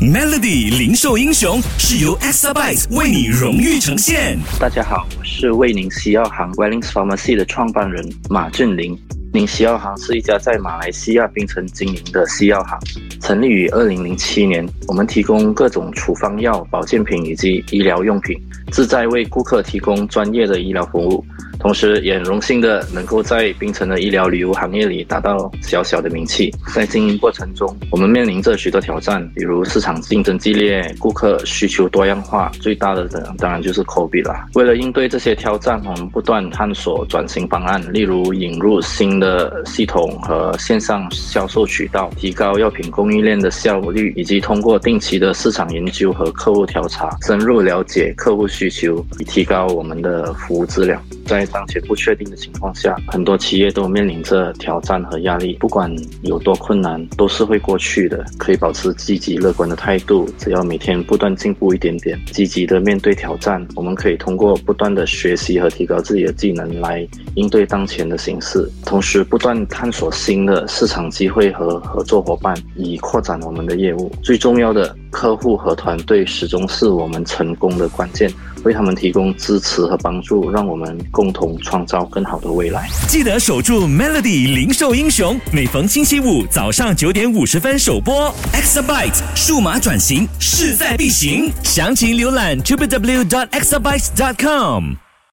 Melody 零售英雄是由 Exabyte 为你荣誉呈现。大家好，我是为您西药行 Wellings Pharmacy 的创办人马俊林。宁西药行是一家在马来西亚槟城经营的西药行，成立于二零零七年。我们提供各种处方药、保健品以及医疗用品，旨在为顾客提供专业的医疗服务。同时，也很荣幸的能够在槟城的医疗旅游行业里达到小小的名气。在经营过程中，我们面临着许多挑战，比如市场竞争激烈、顾客需求多样化，最大的当然就是 COVID 了。为了应对这些挑战，我们不断探索转型方案，例如引入新的系统和线上销售渠道，提高药品供应链的效率，以及通过定期的市场研究和客户调查，深入了解客户需求，以提高我们的服务质量。在当前不确定的情况下，很多企业都面临着挑战和压力。不管有多困难，都是会过去的。可以保持积极乐观的态度，只要每天不断进步一点点，积极的面对挑战。我们可以通过不断的学习和提高自己的技能来应对当前的形势，同时不断探索新的市场机会和合作伙伴，以扩展我们的业务。最重要的，客户和团队始终是我们成功的关键。为他们提供支持和帮助，让我们共同创造更好的未来。记得守住 Melody 零售英雄，每逢星期五早上九点五十分首播。Exabyte 数码转型势在必行，详情浏览 www.exabyte.com。